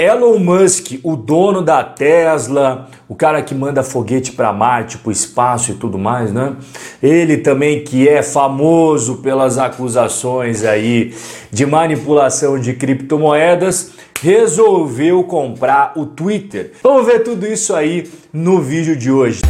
Elon Musk, o dono da Tesla, o cara que manda foguete para Marte, para o espaço e tudo mais, né? Ele também que é famoso pelas acusações aí de manipulação de criptomoedas, resolveu comprar o Twitter. Vamos ver tudo isso aí no vídeo de hoje.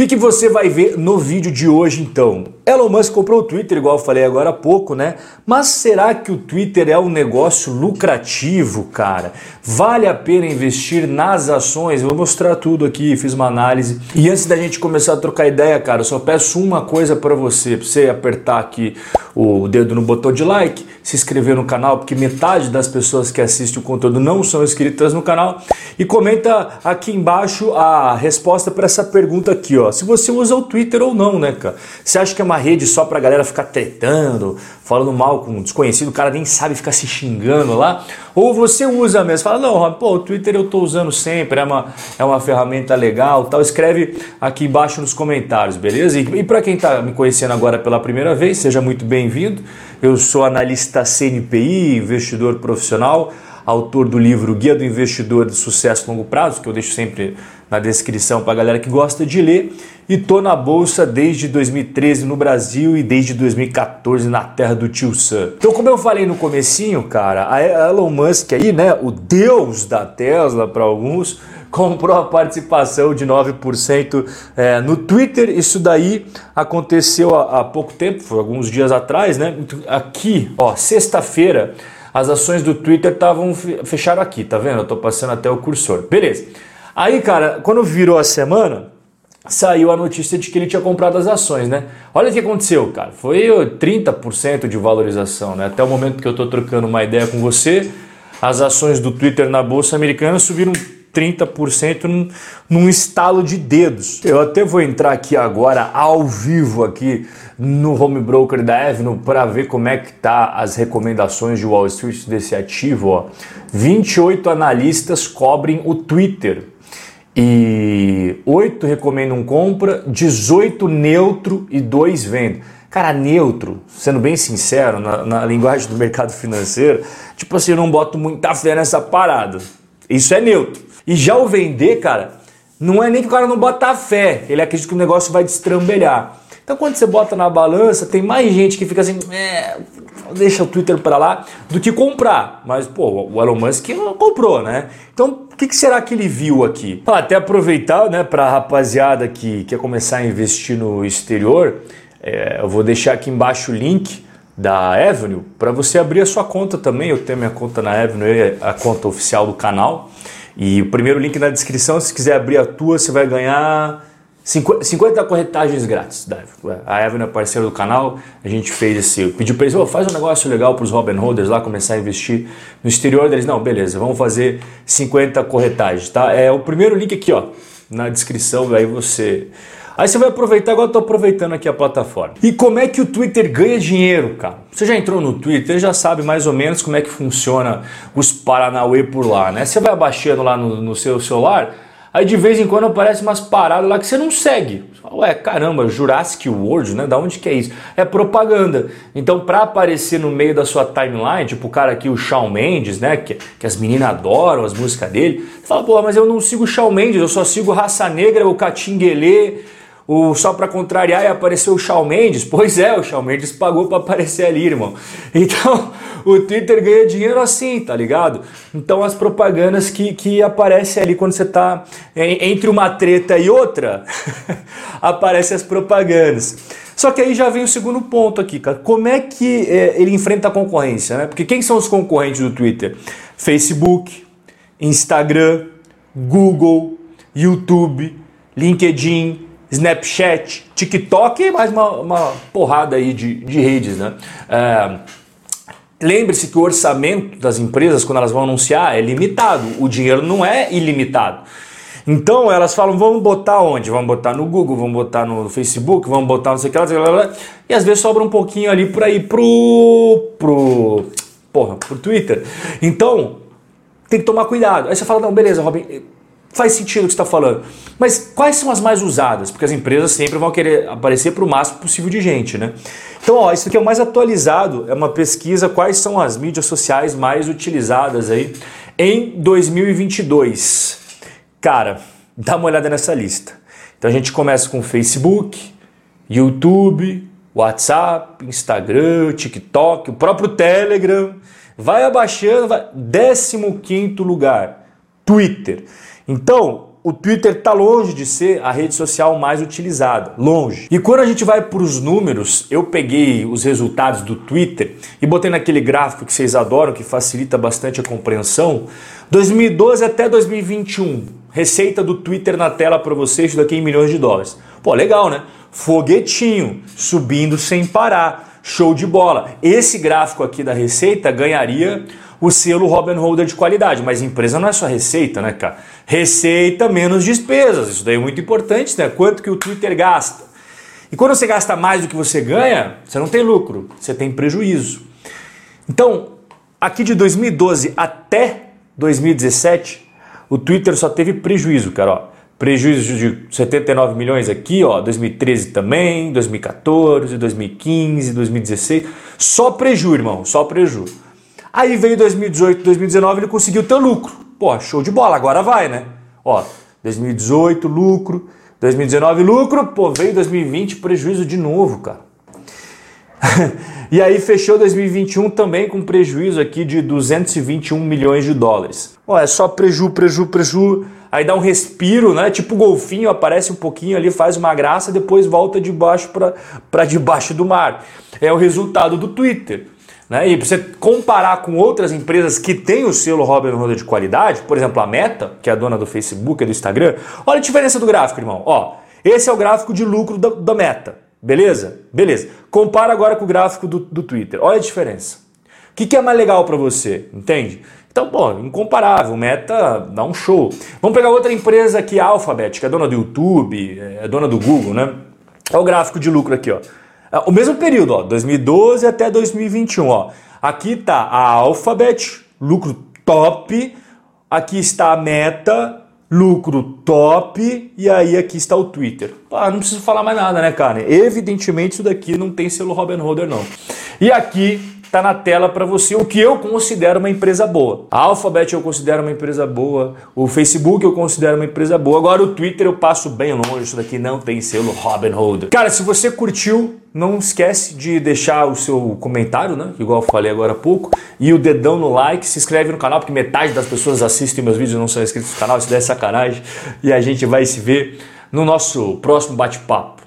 Que, que você vai ver no vídeo de hoje então? Elon Musk comprou o Twitter, igual eu falei agora há pouco, né? Mas será que o Twitter é um negócio lucrativo, cara? Vale a pena investir nas ações? Eu vou mostrar tudo aqui, fiz uma análise. E antes da gente começar a trocar ideia, cara, eu só peço uma coisa para você, pra você apertar aqui o dedo no botão de like, se inscrever no canal, porque metade das pessoas que assistem o conteúdo não são inscritas no canal. E comenta aqui embaixo a resposta para essa pergunta aqui, ó. Se você usa o Twitter ou não, né, cara? Você acha que é uma rede só pra galera ficar tretando, falando mal com um desconhecido, o cara nem sabe ficar se xingando lá? Ou você usa mesmo, fala, não, pô, o Twitter eu tô usando sempre, é uma, é uma ferramenta legal tal. Escreve aqui embaixo nos comentários, beleza? E, e para quem tá me conhecendo agora pela primeira vez, seja muito bem-vindo. Eu sou analista CNPI, investidor profissional, autor do livro Guia do Investidor de Sucesso a Longo Prazo, que eu deixo sempre na descrição para a galera que gosta de ler. E tô na bolsa desde 2013 no Brasil e desde 2014 na terra do tio Sam. Então, como eu falei no comecinho, cara, a Elon Musk aí, né, o deus da Tesla para alguns, comprou a participação de 9% é, no Twitter. Isso daí aconteceu há, há pouco tempo, foi alguns dias atrás, né? Aqui, ó, sexta-feira, as ações do Twitter estavam fecharam aqui, tá vendo? Eu tô passando até o cursor. Beleza. Aí, cara, quando virou a semana, saiu a notícia de que ele tinha comprado as ações, né? Olha o que aconteceu, cara. Foi 30% de valorização, né? Até o momento que eu tô trocando uma ideia com você, as ações do Twitter na bolsa americana subiram 30% num, estalo de dedos. Eu até vou entrar aqui agora ao vivo aqui no home broker da Avenue para ver como é que tá as recomendações de Wall Street desse ativo, ó. 28 analistas cobrem o Twitter. E 8 recomendam compra, 18 neutro e 2 vendem. Cara, neutro, sendo bem sincero, na, na linguagem do mercado financeiro, tipo assim, eu não boto muita fé nessa parada. Isso é neutro. E já o vender, cara, não é nem que o cara não bota fé, ele acredita que o negócio vai destrambelhar. Então quando você bota na balança, tem mais gente que fica assim, é, deixa o Twitter para lá, do que comprar. Mas, pô, o Elon Musk comprou, né? Então, o que, que, será que ele viu aqui? Ah, até aproveitar, né, para a rapaziada que quer começar a investir no exterior, é, eu vou deixar aqui embaixo o link da Avenue para você abrir a sua conta também. Eu tenho minha conta na Avenue, a conta oficial do canal. E o primeiro link na descrição, se quiser abrir a tua, você vai ganhar 50 corretagens grátis da A Evelyn é parceira do canal, a gente fez esse. Pediu para eles, oh, faz um negócio legal para os Robin Holders lá começar a investir no exterior deles. Não, beleza, vamos fazer 50 corretagens, tá? É o primeiro link aqui, ó, na descrição, aí você. Aí você vai aproveitar, agora eu tô aproveitando aqui a plataforma. E como é que o Twitter ganha dinheiro, cara? Você já entrou no Twitter, já sabe mais ou menos como é que funciona os Paranauê por lá, né? Você vai abaixando lá no, no seu celular Aí de vez em quando aparece umas paradas lá que você não segue. Ué, caramba, Jurassic World, né? Da onde que é isso? É propaganda. Então, para aparecer no meio da sua timeline, tipo o cara aqui, o Shawn Mendes, né? Que, que as meninas adoram as músicas dele. Você fala, pô, mas eu não sigo o Shawn Mendes, eu só sigo Raça Negra, o Catinguelê, o, só para contrariar e apareceu o Shawn Mendes. Pois é, o Shawn Mendes pagou para aparecer ali, irmão. Então, o Twitter ganha dinheiro assim, tá ligado? Então, as propagandas que, que aparecem ali quando você tá entre uma treta e outra, aparecem as propagandas. Só que aí já vem o segundo ponto aqui, cara. Como é que é, ele enfrenta a concorrência, né? Porque quem são os concorrentes do Twitter? Facebook, Instagram, Google, YouTube, LinkedIn, Snapchat, TikTok e mais uma, uma porrada aí de, de redes, né? É, Lembre-se que o orçamento das empresas, quando elas vão anunciar, é limitado. O dinheiro não é ilimitado. Então elas falam, vamos botar onde? Vamos botar no Google, vamos botar no Facebook, vamos botar não sei o que lá, lá, lá, e às vezes sobra um pouquinho ali para ir pro, pro, porra, pro Twitter. Então tem que tomar cuidado. Aí você fala, não, beleza, Robin, faz sentido o que está falando. Mas quais são as mais usadas? Porque as empresas sempre vão querer aparecer para o máximo possível de gente, né? Então, ó, isso aqui é o mais atualizado, é uma pesquisa quais são as mídias sociais mais utilizadas aí em 2022. Cara, dá uma olhada nessa lista. Então a gente começa com Facebook, YouTube, WhatsApp, Instagram, TikTok, o próprio Telegram. Vai abaixando, vai. 15 lugar, Twitter. Então, o Twitter está longe de ser a rede social mais utilizada, longe. E quando a gente vai para os números, eu peguei os resultados do Twitter e botei naquele gráfico que vocês adoram, que facilita bastante a compreensão. 2012 até 2021, receita do Twitter na tela para vocês, daqui em milhões de dólares. Pô, legal, né? Foguetinho, subindo sem parar, show de bola. Esse gráfico aqui da receita ganharia o selo Robin Holder de qualidade. Mas empresa não é só receita, né, cara? Receita menos despesas. Isso daí é muito importante, né? Quanto que o Twitter gasta. E quando você gasta mais do que você ganha, você não tem lucro, você tem prejuízo. Então, aqui de 2012 até 2017, o Twitter só teve prejuízo, cara. Ó. Prejuízo de 79 milhões aqui, ó, 2013 também, 2014, 2015, 2016. Só prejuízo, irmão, só prejuízo. Aí veio 2018, 2019, ele conseguiu ter lucro. Pô, show de bola, agora vai, né? Ó, 2018, lucro. 2019, lucro. Pô, veio 2020, prejuízo de novo, cara. e aí fechou 2021 também com prejuízo aqui de 221 milhões de dólares. Ó, é só preju, preju, preju. Aí dá um respiro, né? Tipo golfinho, aparece um pouquinho ali, faz uma graça, depois volta de baixo para debaixo do mar. É o resultado do Twitter. Né? E você comparar com outras empresas que têm o selo Robin Hood de qualidade, por exemplo, a Meta, que é a dona do Facebook e do Instagram, olha a diferença do gráfico, irmão. Ó, esse é o gráfico de lucro da, da Meta, beleza? Beleza. Compara agora com o gráfico do, do Twitter. Olha a diferença. O que, que é mais legal para você, entende? Então, pô, incomparável, Meta dá um show. Vamos pegar outra empresa aqui, Alphabet, que é dona do YouTube, é dona do Google, né? Olha o gráfico de lucro aqui, ó. É, o mesmo período, ó, 2012 até 2021, ó. Aqui está a Alphabet, lucro top. Aqui está a Meta, lucro top. E aí aqui está o Twitter. Ah, não preciso falar mais nada, né, cara? Evidentemente isso daqui não tem selo Robin Holder, não. E aqui está na tela para você o que eu considero uma empresa boa. A Alphabet eu considero uma empresa boa, o Facebook eu considero uma empresa boa. Agora o Twitter eu passo bem longe, isso daqui não tem selo Robin Hood. Cara, se você curtiu, não esquece de deixar o seu comentário, né? Igual eu falei agora há pouco, e o dedão no like, se inscreve no canal, porque metade das pessoas assistem meus vídeos e não são inscritos no canal, isso daí é sacanagem. E a gente vai se ver no nosso próximo bate-papo.